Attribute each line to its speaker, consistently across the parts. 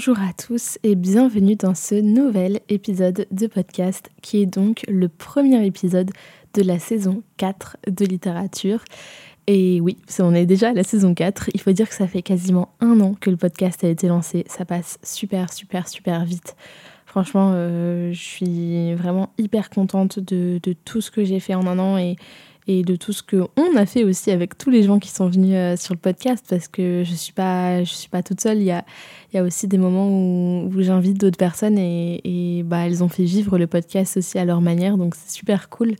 Speaker 1: Bonjour à tous et bienvenue dans ce nouvel épisode de podcast qui est donc le premier épisode de la saison 4 de littérature. Et oui, on est déjà à la saison 4. Il faut dire que ça fait quasiment un an que le podcast a été lancé. Ça passe super, super, super vite. Franchement, euh, je suis vraiment hyper contente de, de tout ce que j'ai fait en un an et, et de tout ce qu'on a fait aussi avec tous les gens qui sont venus euh, sur le podcast parce que je ne suis, pas, suis pas toute seule. Il y a, y a aussi des moments où, j'invite d'autres personnes et, bah, elles ont fait vivre le podcast aussi à leur manière, donc c'est super cool.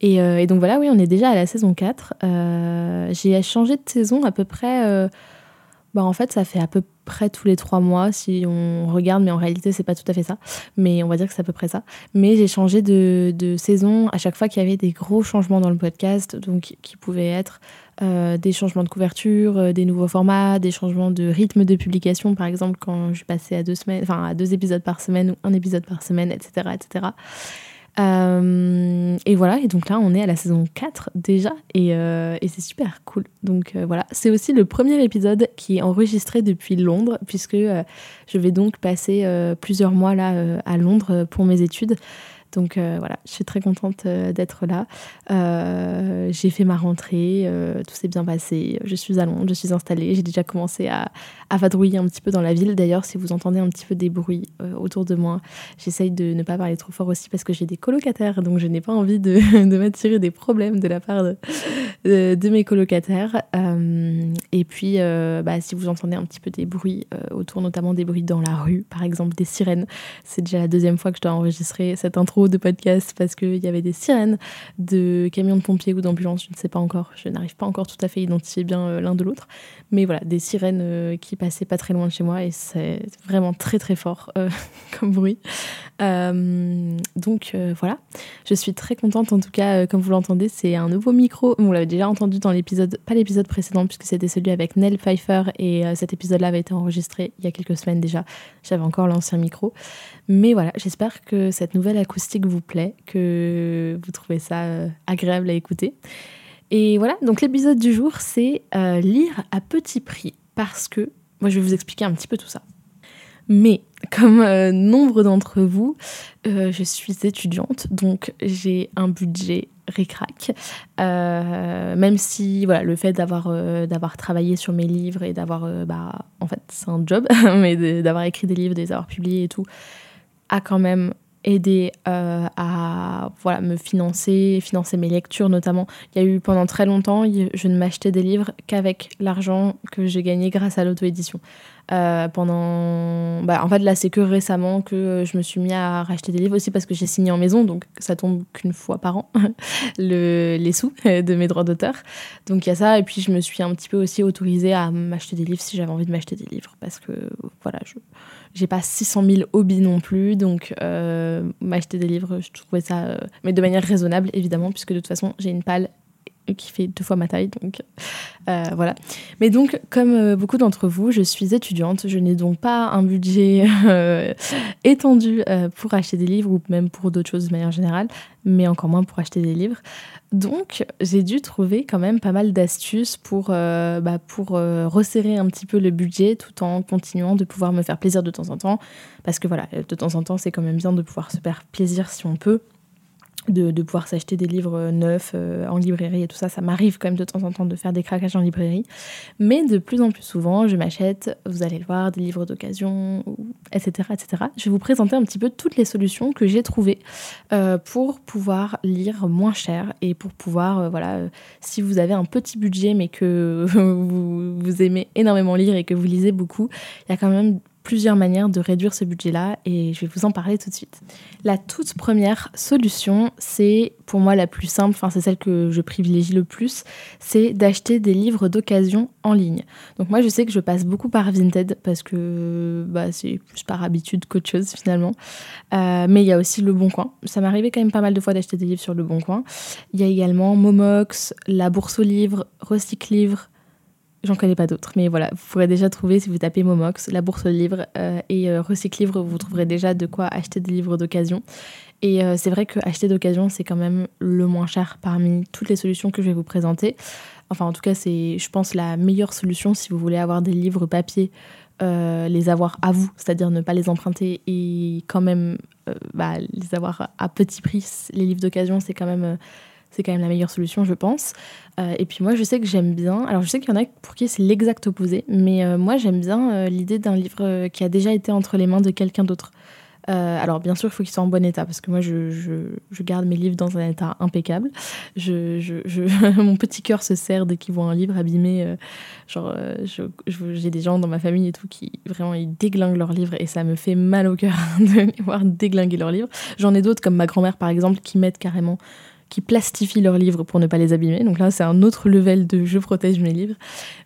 Speaker 1: Et, euh, donc voilà, oui, on est déjà à la saison 4. Euh, J'ai changé de saison à peu près bah en fait, ça fait à peu près tous les trois mois si on regarde, mais en réalité, c'est pas tout à fait ça. Mais on va dire que c'est à peu près ça. Mais j'ai changé de, de, saison à chaque fois qu'il y avait des gros changements dans le podcast, donc qui pouvaient être euh, des changements de couverture, euh, des nouveaux formats, des changements de rythme de publication, par exemple, quand je passais à deux semaines, enfin à deux épisodes par semaine ou un épisode par semaine, etc., etc. Euh, et voilà, et donc là on est à la saison 4 déjà, et, euh, et c'est super cool. Donc euh, voilà, c'est aussi le premier épisode qui est enregistré depuis Londres, puisque je vais donc passer plusieurs mois là à Londres pour mes études. Donc euh, voilà, je suis très contente euh, d'être là. Euh, j'ai fait ma rentrée, tout s'est bien passé. Je suis à Londres, je suis installée. J'ai déjà commencé à, vadrouiller un petit peu dans la ville. D'ailleurs, si vous entendez un petit peu des bruits autour de moi, j'essaye de ne pas parler trop fort aussi parce que j'ai des colocataires, donc je n'ai pas envie de, m'attirer des problèmes de la part de, mes colocataires. Et puis, bah, si vous entendez un petit peu des bruits autour, notamment des bruits dans la rue, par exemple des sirènes, c'est déjà la deuxième fois que je dois enregistrer cette intro de podcast parce qu'il y avait des sirènes de camions de pompiers ou d'ambulances, je ne sais pas encore, je n'arrive pas encore tout à fait à identifier bien euh, l'un de l'autre, mais voilà, des sirènes euh, qui passaient pas très loin de chez moi et c'est vraiment très très fort euh, comme bruit. Donc voilà, je suis très contente en tout cas, comme vous l'entendez, c'est un nouveau micro, on l'avait déjà entendu dans l'épisode, pas l'épisode précédent puisque c'était celui avec Nell Pfeiffer et cet épisode-là avait été enregistré il y a quelques semaines déjà, j'avais encore l'ancien micro, mais voilà, j'espère que cette nouvelle acoustique vous plaît, que vous trouvez ça euh, agréable à écouter. Et voilà, donc l'épisode du jour, c'est euh, lire à petit prix, parce que, moi je vais vous expliquer un petit peu tout ça. Mais comme euh, nombre d'entre vous, je suis étudiante, donc j'ai un budget récrac. Même si voilà, le fait d'avoir d'avoir travaillé sur mes livres et d'avoir, bah, en fait c'est un job, mais d'avoir écrit des livres, de les avoir publiés et tout, a quand même aider euh, à voilà, me financer, financer mes lectures notamment. Il y a eu pendant très longtemps, je ne m'achetais des livres qu'avec l'argent que j'ai gagné grâce à l'auto-édition. Euh, pendant bah, en fait là c'est que récemment que je me suis mis à racheter des livres aussi parce que j'ai signé en maison donc ça tombe qu'une fois par an le, les sous de mes droits d'auteur donc il y a ça et puis je me suis un petit peu aussi autorisée à m'acheter des livres si j'avais envie de m'acheter des livres parce que voilà je j'ai pas 600 000 hobbies non plus donc euh, m'acheter des livres je trouvais ça euh, mais de manière raisonnable évidemment puisque de toute façon j'ai une palle qui fait deux fois ma taille. Donc euh, voilà. Mais donc, comme euh, beaucoup d'entre vous, je suis étudiante. Je n'ai donc pas un budget euh, étendu pour acheter des livres ou même pour d'autres choses de manière générale, mais encore moins pour acheter des livres. Donc, j'ai dû trouver quand même pas mal d'astuces pour, bah, pour resserrer un petit peu le budget tout en continuant de pouvoir me faire plaisir de temps en temps. Parce que voilà, de temps en temps, c'est quand même bien de pouvoir se faire plaisir si on peut de, pouvoir s'acheter des livres neufs euh, en librairie et tout ça. Ça m'arrive quand même de temps en temps de faire des craquages en librairie. Mais de plus en plus souvent, je m'achète, vous allez le voir, des livres d'occasion, etc., etc. Je vais vous présenter un petit peu toutes les solutions que j'ai trouvées euh, pour pouvoir lire moins cher et pour pouvoir, euh, voilà, euh, si vous avez un petit budget mais que vous aimez énormément lire et que vous lisez beaucoup, il y a quand même plusieurs manières de réduire ce budget-là et je vais vous en parler tout de suite. La toute première solution, c'est pour moi la plus simple, enfin c'est celle que je privilégie le plus, c'est d'acheter des livres d'occasion en ligne. Donc moi je sais que je passe beaucoup par Vinted parce que bah, c'est plus par habitude qu'autre chose finalement. Euh, mais il y a aussi Le Bon Coin. Ça arrivé quand même pas mal de fois d'acheter des livres sur Le Bon Coin. Il y a également Momox, La Bourse aux livres, Recycle Livres, J'en connais pas d'autres, mais voilà, vous pourrez déjà trouver si vous tapez Momox, la bourse de livres euh, et euh, Recycle Livre, vous trouverez déjà de quoi acheter des livres d'occasion. Et euh, c'est vrai que acheter d'occasion, c'est quand même le moins cher parmi toutes les solutions que je vais vous présenter. Enfin, en tout cas, c'est, je pense, la meilleure solution si vous voulez avoir des livres papier, les avoir à vous, c'est-à-dire ne pas les emprunter et quand même bah, les avoir à petit prix. Les livres d'occasion, c'est quand même c'est quand même la meilleure solution, je pense. Euh, et puis moi, je sais que j'aime bien. Alors, je sais qu'il y en a pour qui c'est l'exact opposé, mais euh, moi, j'aime bien euh, l'idée d'un livre qui a déjà été entre les mains de quelqu'un d'autre. alors, bien sûr, il faut qu'il soit en bon état, parce que moi, je, je, garde mes livres dans un état impeccable. Je, mon petit cœur se serre dès qu'ils voient un livre abîmé. genre, j'ai des gens dans ma famille et tout qui, vraiment, ils déglinguent leurs livres, et ça me fait mal au cœur de les voir déglinguer leurs livres. J'en ai d'autres, comme ma grand-mère, par exemple, qui mettent carrément qui plastifient leurs livres pour ne pas les abîmer. Donc là, c'est un autre level de je protège mes livres.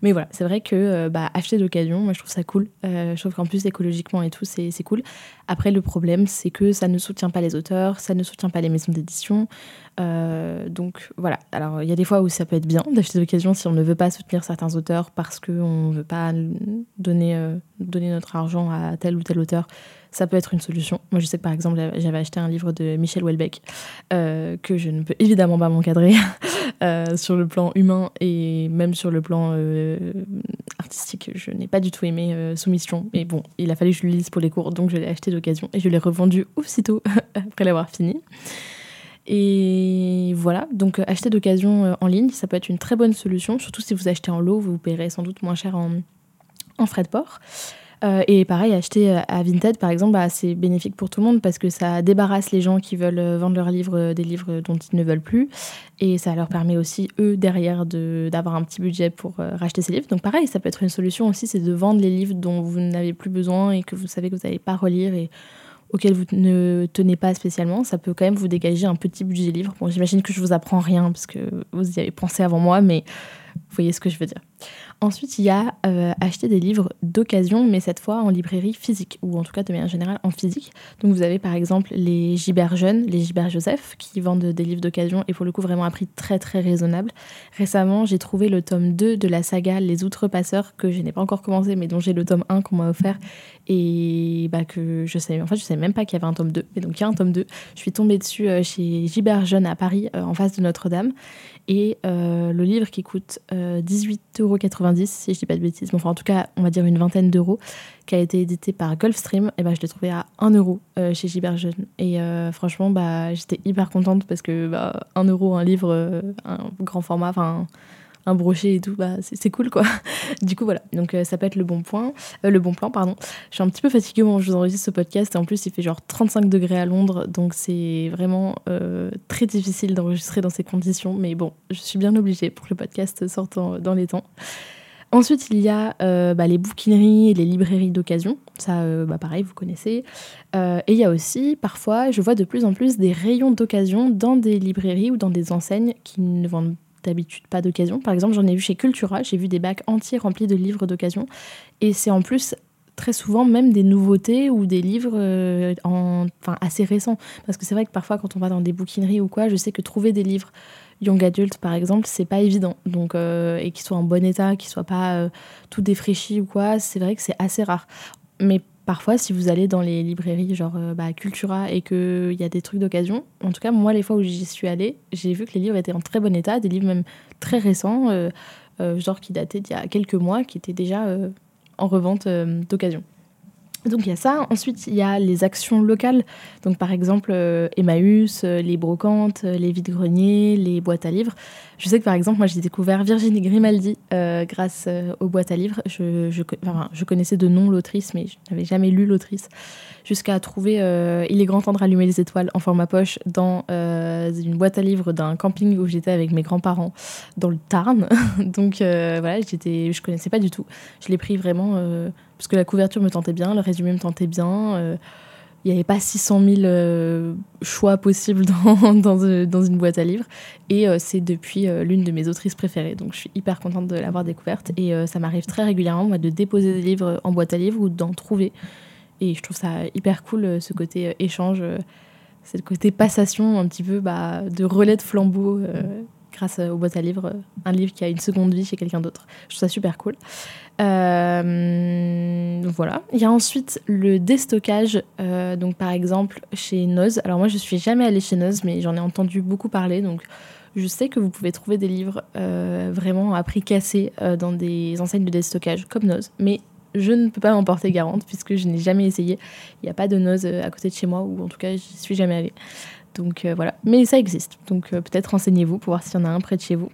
Speaker 1: Mais voilà, c'est vrai que euh, bah, acheter d'occasion, moi je trouve ça cool. Euh, je trouve qu'en plus, écologiquement et tout, c'est cool. Après, le problème, c'est que ça ne soutient pas les auteurs, ça ne soutient pas les maisons d'édition. Euh, donc voilà. Alors, il y a des fois où ça peut être bien d'acheter d'occasion si on ne veut pas soutenir certains auteurs parce qu'on ne veut pas donner, donner notre argent à tel ou tel auteur ça peut être une solution. Moi, je sais que par exemple, j'avais acheté un livre de Michel Houellebecq euh, que je ne peux évidemment pas m'encadrer euh, sur le plan humain et même sur le plan euh, artistique. Je n'ai pas du tout aimé Soumission. Mais bon, il a fallu que je le lise pour les cours, donc je l'ai acheté d'occasion et je l'ai revendu aussitôt après l'avoir fini. Et voilà, donc acheter d'occasion en ligne, ça peut être une très bonne solution, surtout si vous achetez en lot, vous paierez sans doute moins cher en, en frais de port. Euh, et pareil, acheter euh, à Vinted, par exemple, bah, c'est bénéfique pour tout le monde parce que ça débarrasse les gens qui veulent euh, vendre leurs livres des livres dont ils ne veulent plus. Et ça leur permet aussi, eux, derrière, d'avoir un petit budget pour racheter ces livres. Donc pareil, ça peut être une solution aussi, c'est de vendre les livres dont vous n'avez plus besoin et que vous savez que vous n'allez pas relire et auxquels vous ne tenez pas spécialement. Ça peut quand même vous dégager un petit budget livre. Bon, j'imagine que je vous apprends rien parce que vous y avez pensé avant moi, mais vous voyez ce que je veux dire. Ensuite, il y a euh, acheter des livres d'occasion, mais cette fois en librairie physique, ou en tout cas de manière générale en physique. Donc vous avez par exemple les Gibert Jeunes, les Gibert Joseph, qui vendent des livres d'occasion et pour le coup vraiment à prix très très raisonnable. Récemment, j'ai trouvé le tome 2 de la saga Les Outrepasseurs, que je n'ai pas encore commencé, mais dont j'ai le tome 1 qu'on m'a offert et bah, que je savais, en je savais même pas qu'il y avait un tome 2. Et donc il y a un tome 2. Je suis tombée dessus euh, chez Gibert Jeunes à Paris, euh, en face de Notre-Dame. Et le livre qui coûte 18,90 euros si je dis pas de bêtises, enfin en tout cas on va dire une vingtaine d'euros, qui a été édité par Gulfstream, et ben je l'ai trouvé à 1 euro euh, chez Gibert Jeune. Et euh, franchement bah, j'étais hyper contente parce que bah, 1 euro un livre, euh, un grand format, enfin un brochet et tout, bah, c'est cool quoi. du coup voilà, donc euh, ça peut être le bon point, euh, le bon plan pardon. Je suis un petit peu fatiguée quand je vous enregistre ce podcast et en plus il fait genre 35 degrés à Londres, donc c'est vraiment euh, très difficile d'enregistrer dans ces conditions, mais bon, je suis bien obligée pour que le podcast sorte dans les temps. Ensuite, il y a bah, les bouquineries et les librairies d'occasion. Ça, bah, pareil, vous connaissez. et il y a aussi, parfois, je vois de plus en plus des rayons d'occasion dans des librairies ou dans des enseignes qui ne vendent d'habitude pas d'occasion. Par exemple, j'en ai vu chez Cultura, j'ai vu des bacs entiers remplis de livres d'occasion. Et c'est en plus très souvent même des nouveautés ou des livres euh, en, enfin, assez récents. Parce que c'est vrai que parfois, quand on va dans des bouquineries ou quoi, je sais que trouver des livres young adult, par exemple, c'est pas évident. Donc, euh, et qu'ils soient en bon état, qu'ils soient pas euh, tout défraîchis ou quoi, c'est vrai que c'est assez rare. Mais parfois, si vous allez dans les librairies genre euh, bah, Cultura et qu'il y a des trucs d'occasion, en tout cas, moi, les fois où j'y suis allée, j'ai vu que les livres étaient en très bon état, des livres même très récents, euh, euh, genre qui dataient d'il y a quelques mois, qui étaient déjà en revente d'occasion. Donc il y a ça. Ensuite, il y a les actions locales. Donc par exemple, euh, Emmaüs, euh, les brocantes, euh, les vides-greniers, les boîtes à livres. Je sais que par exemple, moi j'ai découvert Virginie Grimaldi grâce aux boîtes à livres. Je, je, enfin, je connaissais de nom l'autrice, mais je n'avais jamais lu l'autrice. Jusqu'à trouver Il est grand temps de rallumer les étoiles en format poche dans une boîte à livres d'un camping où j'étais avec mes grands-parents dans le Tarn. Donc voilà, je connaissais pas du tout. Je l'ai pris vraiment parce que la couverture me tentait bien, le résumé me tentait bien il n'y avait pas 600 000 euh, choix possibles dans, dans, une boîte à livres. Et euh, c'est depuis euh, l'une de mes autrices préférées. Donc je suis hyper contente de l'avoir découverte. Et ça m'arrive très régulièrement moi, de déposer des livres en boîte à livres ou d'en trouver. Et je trouve ça hyper cool, ce côté échange. c'est le côté passation, un petit peu bah, de relais de flambeau grâce aux boîtes à livres. Un livre qui a une seconde vie chez quelqu'un d'autre. Je trouve ça super cool. Euh, voilà. Il y a ensuite le déstockage, euh, donc par exemple chez Noz. Alors moi je suis jamais allée chez Noz, mais j'en ai entendu beaucoup parler, donc je sais que vous pouvez trouver des livres euh, vraiment à prix cassé dans des enseignes de déstockage comme Noz, mais je ne peux pas m'en porter garante puisque je n'ai jamais essayé. Il n'y a pas de Noz à côté de chez moi, ou en tout cas j'y suis jamais allée. Donc voilà, mais ça existe, donc peut-être renseignez-vous pour voir s'il y en a un près de chez vous.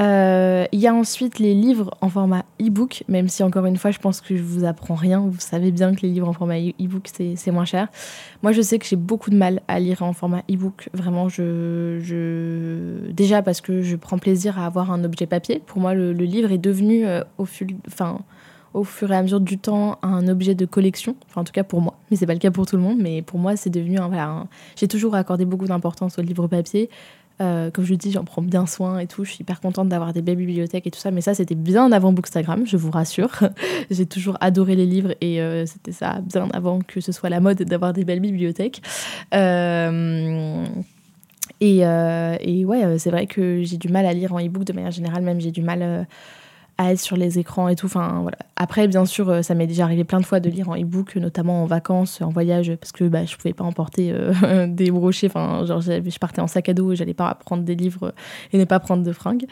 Speaker 1: Euh, il y a ensuite les livres en format e-book, même si encore une fois, je pense que je vous apprends rien. Vous savez bien que les livres en format e-book, c'est moins cher. Moi, je sais que j'ai beaucoup de mal à lire en format e-book. Vraiment, je, déjà parce que je prends plaisir à avoir un objet papier. Pour moi, le, livre est devenu euh, au, fur et à mesure du temps un objet de collection. Enfin, en tout cas pour moi. Mais c'est pas le cas pour tout le monde. Mais pour moi, c'est devenu un, voilà, J'ai toujours accordé beaucoup d'importance au livre papier. Euh, comme je dis, j'en prends bien soin et tout. Je suis hyper contente d'avoir des belles bibliothèques et tout ça. Mais ça, c'était bien avant Bookstagram, je vous rassure. J'ai toujours adoré les livres et euh, c'était ça bien avant que ce soit la mode d'avoir des belles bibliothèques. Euh, et, et, ouais, c'est vrai que j'ai du mal à lire en e-book de manière générale, même j'ai du mal à être sur les écrans et tout. Enfin, voilà. Après, bien sûr, euh, ça m'est déjà arrivé plein de fois de lire en e-book, notamment en vacances, en voyage, parce que bah, je pouvais pas emporter euh, des brochets. Enfin, genre, je partais en sac à dos j'allais pas prendre des livres et ne pas prendre de fringues.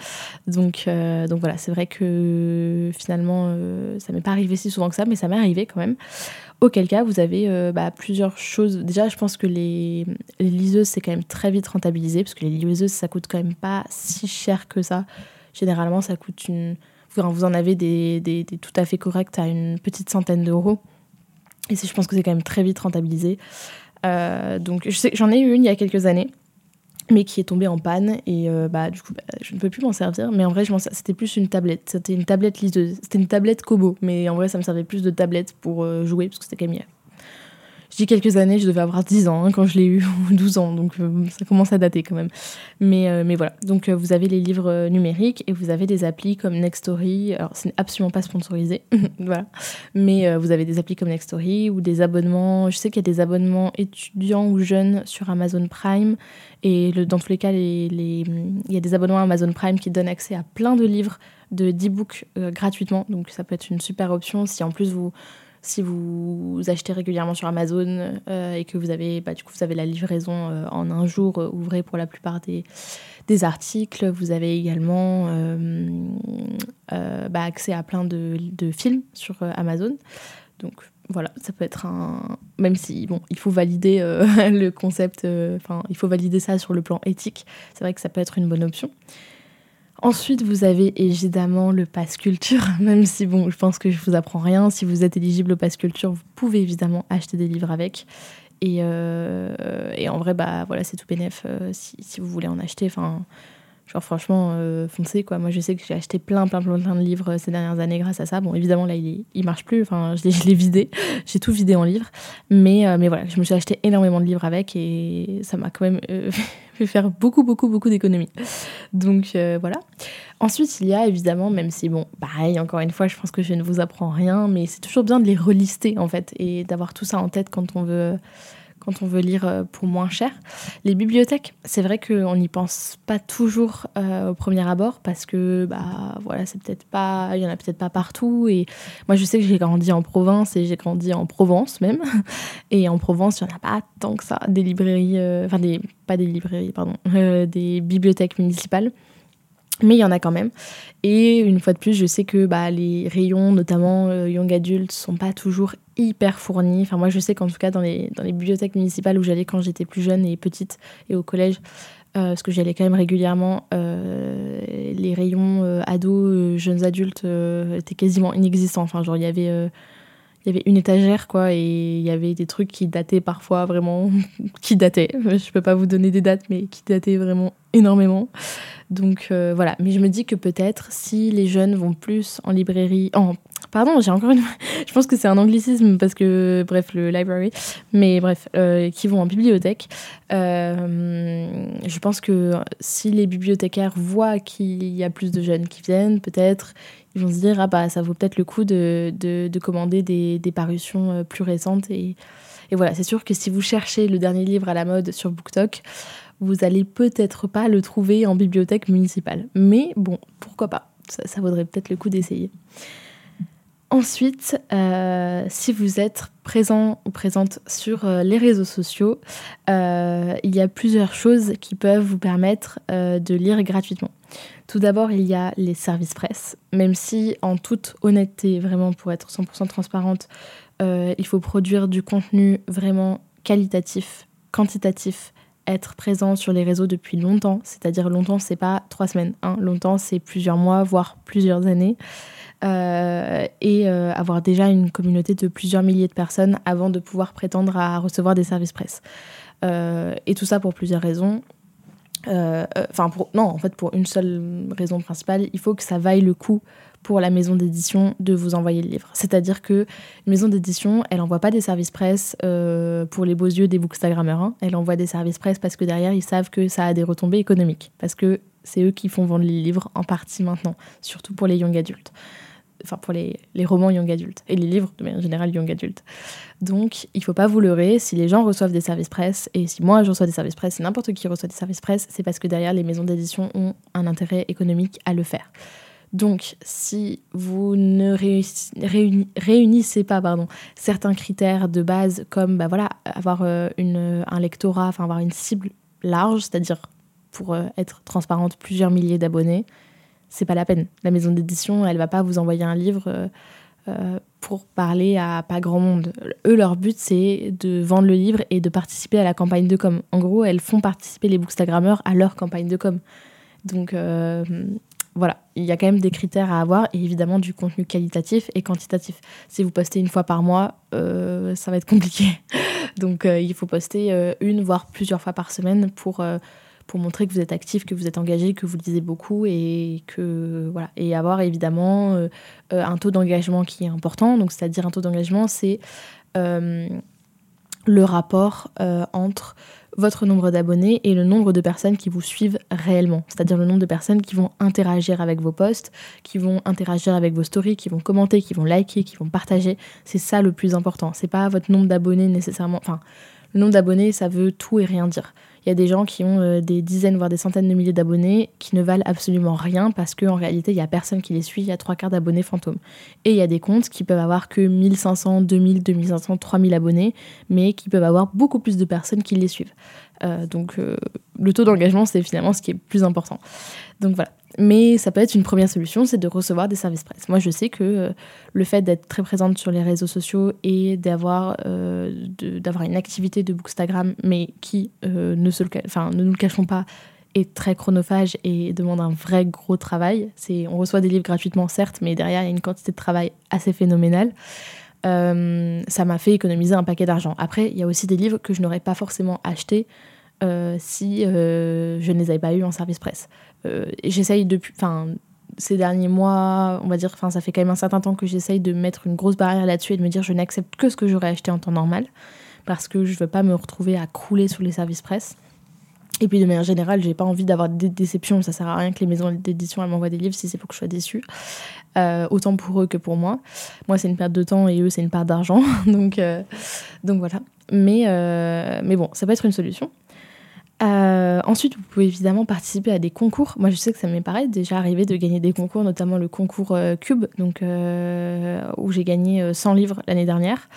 Speaker 1: Donc, euh, donc voilà, c'est vrai que finalement, ça m'est pas arrivé si souvent que ça, mais ça m'est arrivé quand même. Auquel cas, vous avez bah, plusieurs choses. Déjà, je pense que les, les liseuses, c'est quand même très vite rentabilisé, parce que les liseuses, ça coûte quand même pas si cher que ça. Généralement, ça coûte une vous en avez des, des, tout à fait corrects à une petite centaine d'euros. Et je pense que c'est quand même très vite rentabilisé. Euh, donc j'en ai eu une il y a quelques années, mais qui est tombée en panne et euh, bah du coup bah, je ne peux plus m'en servir. Mais en vrai, c'était plus une tablette. C'était une tablette liseuse. C'était une tablette Kobo, mais en vrai ça me servait plus de tablette pour euh, jouer parce que c'était quand même je dis quelques années, je devais avoir 10 ans hein, quand je l'ai eu, ou 12 ans, donc euh, ça commence à dater quand même. Mais, euh, mais voilà, donc euh, vous avez les livres numériques et vous avez des applis comme Nextory. Alors, c'est absolument pas sponsorisé, voilà. Mais vous avez des applis comme Nextory ou des abonnements. Je sais qu'il y a des abonnements étudiants ou jeunes sur Amazon Prime. Et dans tous les cas, les, les, il y a des abonnements Amazon Prime qui donnent accès à plein de livres de d'e-books gratuitement. Donc, ça peut être une super option si en plus vous si vous achetez régulièrement sur Amazon euh, et que vous avez, bah, du coup, vous avez la livraison euh, en un jour euh, pour la plupart des, des articles, vous avez également bah, accès à plein de, de films sur Amazon. Donc voilà, ça peut être un. Même si, bon, il faut valider le concept, enfin, il faut valider ça sur le plan éthique, c'est vrai que ça peut être une bonne option. Ensuite, vous avez évidemment le pass culture, même si bon, je pense que je vous apprends rien. Si vous êtes éligible au pass culture, vous pouvez évidemment acheter des livres avec. Et, euh, en vrai, bah voilà, c'est tout bénef euh, si, si, vous voulez en acheter. Enfin, genre franchement, euh, foncez quoi. Moi, je sais que j'ai acheté plein, plein, plein, plein de livres ces dernières années grâce à ça. Bon, évidemment, là, il, il marche plus. Enfin, je l'ai vidé. j'ai tout vidé en livres. Mais, mais voilà, je me suis acheté énormément de livres avec et ça m'a quand même faire beaucoup, beaucoup, beaucoup d'économies. Donc euh, voilà. Ensuite, il y a évidemment, même si, bon, pareil, encore une fois, je pense que je ne vous apprends rien, mais c'est toujours bien de les relister en fait et d'avoir tout ça en tête quand on veut quand on veut lire euh, pour moins cher. Les bibliothèques, c'est vrai qu'on n'y pense pas toujours euh, au premier abord parce que bah voilà, c'est peut-être pas, il y en a peut-être pas partout. Et moi, je sais que j'ai grandi en province et j'ai grandi en Provence même. Et en Provence, il n'y en a pas tant que ça des librairies, euh, enfin des pas des librairies, pardon, des bibliothèques municipales mais il y en a quand même. Et une fois de plus, je sais que bah, les rayons, notamment euh, young adultes, sont pas toujours hyper fournis. Enfin, moi, je sais qu'en tout cas, dans les, dans les bibliothèques municipales où j'allais quand j'étais plus jeune et petite et au collège, euh, parce que j'allais quand même régulièrement, euh, les rayons ados, jeunes adultes étaient quasiment inexistants. Enfin, genre, il y avait il y avait une étagère quoi et il y avait des trucs qui dataient parfois vraiment qui dataient. Je peux pas vous donner des dates mais qui dataient vraiment énormément. Donc euh, voilà, mais je me dis que peut-être si les jeunes vont plus en librairie, en pardon, j'ai encore une, je pense que c'est un anglicisme parce que bref le library, mais bref, euh, qui vont en bibliothèque, euh, je pense que si les bibliothécaires voient qu'il y a plus de jeunes qui viennent, peut-être ils vont se dire ah bah ça vaut peut-être le coup de, de, commander des, des, parutions plus récentes et, et voilà, c'est sûr que si vous cherchez le dernier livre à la mode sur BookTok, vous allez peut-être pas le trouver en bibliothèque municipale. Mais bon, pourquoi pas? Ça, vaudrait peut-être le coup d'essayer. Ensuite, euh, si vous êtes présent ou présente sur euh, les réseaux sociaux, euh, il y a plusieurs choses qui peuvent vous permettre de lire gratuitement. Tout d'abord, il y a les services presse, même si en toute honnêteté, vraiment pour être 100% transparente, il faut produire du contenu vraiment qualitatif, quantitatif, être présent sur les réseaux depuis longtemps, c'est-à-dire longtemps, c'est pas trois semaines, hein. longtemps, c'est plusieurs mois, voire plusieurs années, euh, et euh, avoir déjà une communauté de plusieurs milliers de personnes avant de pouvoir prétendre à recevoir des services presse. Euh, et tout ça pour plusieurs raisons. Enfin, non, en fait, pour une seule raison principale, il faut que ça vaille le coup pour la maison d'édition de vous envoyer le livre. C'est-à-dire que une maison d'édition, elle envoie pas des services presse euh, pour les beaux yeux des bookstagrammeurs. Hein. Elle envoie des services presse parce que derrière, ils savent que ça a des retombées économiques. Parce que c'est eux qui font vendre les livres en partie maintenant, surtout pour les young adultes. Enfin, pour les, les romans young adultes et les livres de manière générale young adultes. Donc, il faut pas vous leurrer. Si les gens reçoivent des services presse, et si moi je reçois des services presse, si n'importe qui reçoit des services presse, c'est parce que derrière, les maisons d'édition ont un intérêt économique à le faire. Donc, si vous ne réunissez pas pardon, certains critères de base, comme bah voilà, avoir euh, une, un lectorat, enfin avoir une cible large, c'est-à-dire pour euh, être transparente, plusieurs milliers d'abonnés, c'est pas la peine. La maison d'édition, elle va pas vous envoyer un livre euh, pour parler à pas grand monde. Eux, leur but, c'est de vendre le livre et de participer à la campagne de com. En gros, elles font participer les bookstagrammeurs à leur campagne de com. Donc, voilà, il y a quand même des critères à avoir et évidemment du contenu qualitatif et quantitatif. Si vous postez une fois par mois, euh, ça va être compliqué. Donc euh, il faut poster euh, une voire plusieurs fois par semaine pour, pour montrer que vous êtes actif, que vous êtes engagé, que vous lisez beaucoup et que et avoir évidemment un taux d'engagement qui est important. Donc c'est-à-dire un taux d'engagement, c'est le rapport entre votre nombre d'abonnés et le nombre de personnes qui vous suivent réellement, c'est-à-dire le nombre de personnes qui vont interagir avec vos posts, qui vont interagir avec vos stories, qui vont commenter, qui vont liker, qui vont partager. C'est ça le plus important. C'est pas votre nombre d'abonnés nécessairement. Enfin, le nombre d'abonnés, ça veut tout et rien dire. Il y a des gens qui ont euh, des dizaines, voire des centaines de milliers d'abonnés qui ne valent absolument rien parce qu'en réalité, il n'y a personne qui les suit, il y a trois quarts d'abonnés fantômes. Et il y a des comptes qui peuvent avoir que 1500, 2000, 2500, 3000 abonnés, mais qui peuvent avoir beaucoup plus de personnes qui les suivent. Euh, donc euh, le taux d'engagement, c'est finalement ce qui est le plus important. Donc voilà. Mais ça peut être une première solution, c'est de recevoir des services presse. Moi, je sais que euh, le fait d'être très présente sur les réseaux sociaux et d'avoir une activité de Bookstagram, mais qui ne, se ne nous le cachons pas, est très chronophage et demande un vrai gros travail. On reçoit des livres gratuitement, certes, mais derrière, il y a une quantité de travail assez phénoménale. Euh, ça m'a fait économiser un paquet d'argent. Après, il y a aussi des livres que je n'aurais pas forcément achetés euh, si euh, je ne les avais pas eus en service presse. j'essaye depuis, enfin, ces derniers mois, on va dire, enfin, ça fait quand même un certain temps que j'essaye de mettre une grosse barrière là-dessus et de me dire je n'accepte que ce que j'aurais acheté en temps normal parce que je ne veux pas me retrouver à crouler sous les services presse. Et puis de manière générale, j'ai pas envie d'avoir des déceptions. Ça sert à rien que les maisons d'édition m'envoient des livres si c'est pour que je sois déçue. Euh, autant pour eux que pour moi. Moi, c'est une perte de temps et eux, c'est une perte d'argent. donc, euh, donc voilà. Mais, euh, mais bon, ça peut être une solution. ensuite, vous pouvez évidemment participer à des concours. Moi, je sais que ça m'est pareil, déjà arrivé de gagner des concours, notamment le concours Cube, donc, où j'ai gagné 100 livres l'année dernière.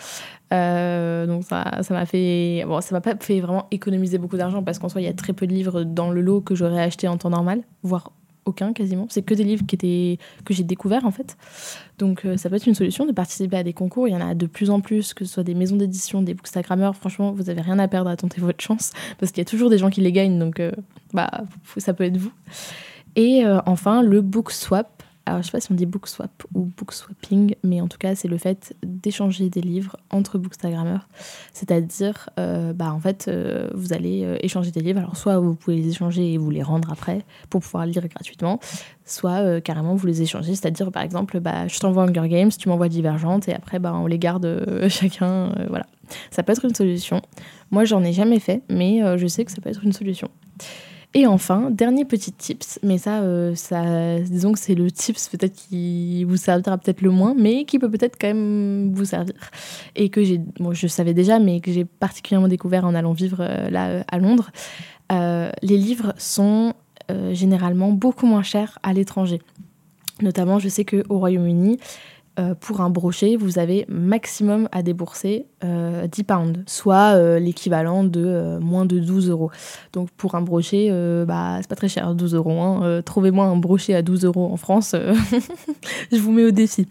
Speaker 1: Euh, donc ça, ça m'a fait, bon, ça m'a pas fait vraiment économiser beaucoup d'argent parce qu'en soi il y a très peu de livres dans le lot que j'aurais acheté en temps normal, voire aucun quasiment. C'est que des livres qui étaient que j'ai découverts en fait. Donc euh, ça peut être une solution de participer à des concours. Il y en a de plus en plus, que ce soit des maisons d'édition, des bookstagrammeurs. Franchement, vous avez rien à perdre à tenter votre chance parce qu'il y a toujours des gens qui les gagnent. Donc euh, bah ça peut être vous. Et enfin le book swap alors je sais pas si on dit book swap ou book swapping, mais en tout cas c'est le fait d'échanger des livres entre bookstagrammeurs. C'est-à-dire, euh, bah en fait, euh, vous allez euh, échanger des livres. Alors soit vous pouvez les échanger et vous les rendre après pour pouvoir lire gratuitement, soit carrément vous les échangez. C'est-à-dire par exemple, bah je t'envoie Hunger Games, tu m'envoies Divergente et après bah on les garde chacun. voilà, ça peut être une solution. Moi j'en ai jamais fait, mais je sais que ça peut être une solution. Et enfin, dernier petit tips, mais ça, euh, ça disons que c'est le tips peut-être qui vous servira peut-être le moins, mais qui peut peut-être quand même vous servir. Et que j'ai, bon, je savais déjà, mais que j'ai particulièrement découvert en allant vivre euh, là à Londres. Euh, les livres sont généralement beaucoup moins chers à l'étranger. Notamment, je sais qu'au Royaume-Uni, euh, pour un brochet, vous avez maximum à débourser 10 euh, pounds, soit euh, l'équivalent de moins de 12 euros. Donc pour un brochet, bah, c'est pas très cher, 12 euros. Hein. Trouvez-moi un brochet à 12 euros en France, je vous mets au défi.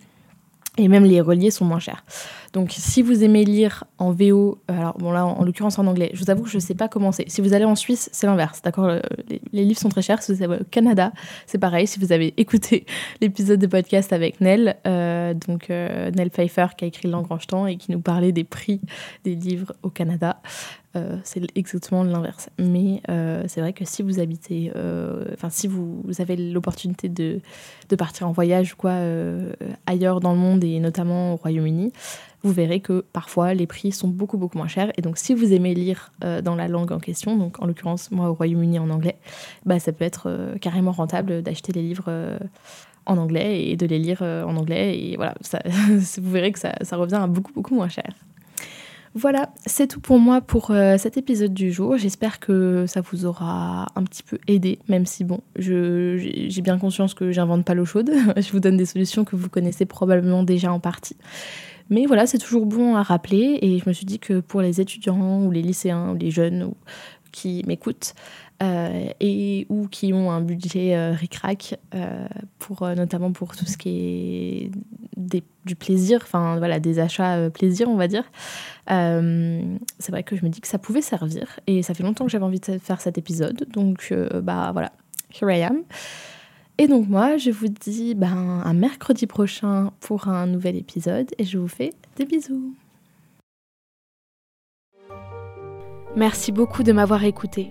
Speaker 1: Et même les reliés sont moins chers. Donc si vous aimez lire en VO, euh, alors bon là en, l'occurrence en anglais, je vous avoue que je ne sais pas comment c'est. Si vous allez en Suisse, c'est l'inverse, d'accord? Les, livres sont très chers. Si vous allez au Canada, c'est pareil. Si vous avez écouté l'épisode de podcast avec Nell, euh, donc euh, Nell Pfeiffer qui a écrit L'Engrange-Temps et qui nous parlait des prix des livres au Canada, c'est exactement l'inverse. Mais c'est vrai que si vous habitez, enfin si vous, avez l'opportunité de, de, partir en voyage ou quoi ailleurs dans le monde et notamment au Royaume-Uni, vous verrez que parfois les prix sont beaucoup beaucoup moins chers. Et donc si vous aimez lire euh, dans la langue en question, donc en l'occurrence moi au Royaume-Uni en anglais, bah, ça peut être euh, carrément rentable d'acheter les livres euh, en anglais et de les lire en anglais. Et voilà, ça, vous verrez que ça, ça, revient à beaucoup beaucoup moins cher. Voilà, c'est tout pour moi pour cet épisode du jour. J'espère que ça vous aura un petit peu aidé, même si bon, j'ai bien conscience que j'invente pas l'eau chaude. je vous donne des solutions que vous connaissez probablement déjà en partie. Mais voilà, c'est toujours bon à rappeler et je me suis dit que pour les étudiants ou les lycéens ou les jeunes qui m'écoutent euh, et ou qui ont un budget euh, ric-rac, euh, pour, notamment pour tout ce qui est du plaisir, enfin voilà, des achats plaisir, on va dire, c'est vrai que je me dis que ça pouvait servir et ça fait longtemps que j'avais envie de faire cet épisode, donc bah voilà, here I am. Et donc moi, je vous dis ben, un mercredi prochain pour un nouvel épisode et je vous fais des bisous. Merci beaucoup de m'avoir écouté.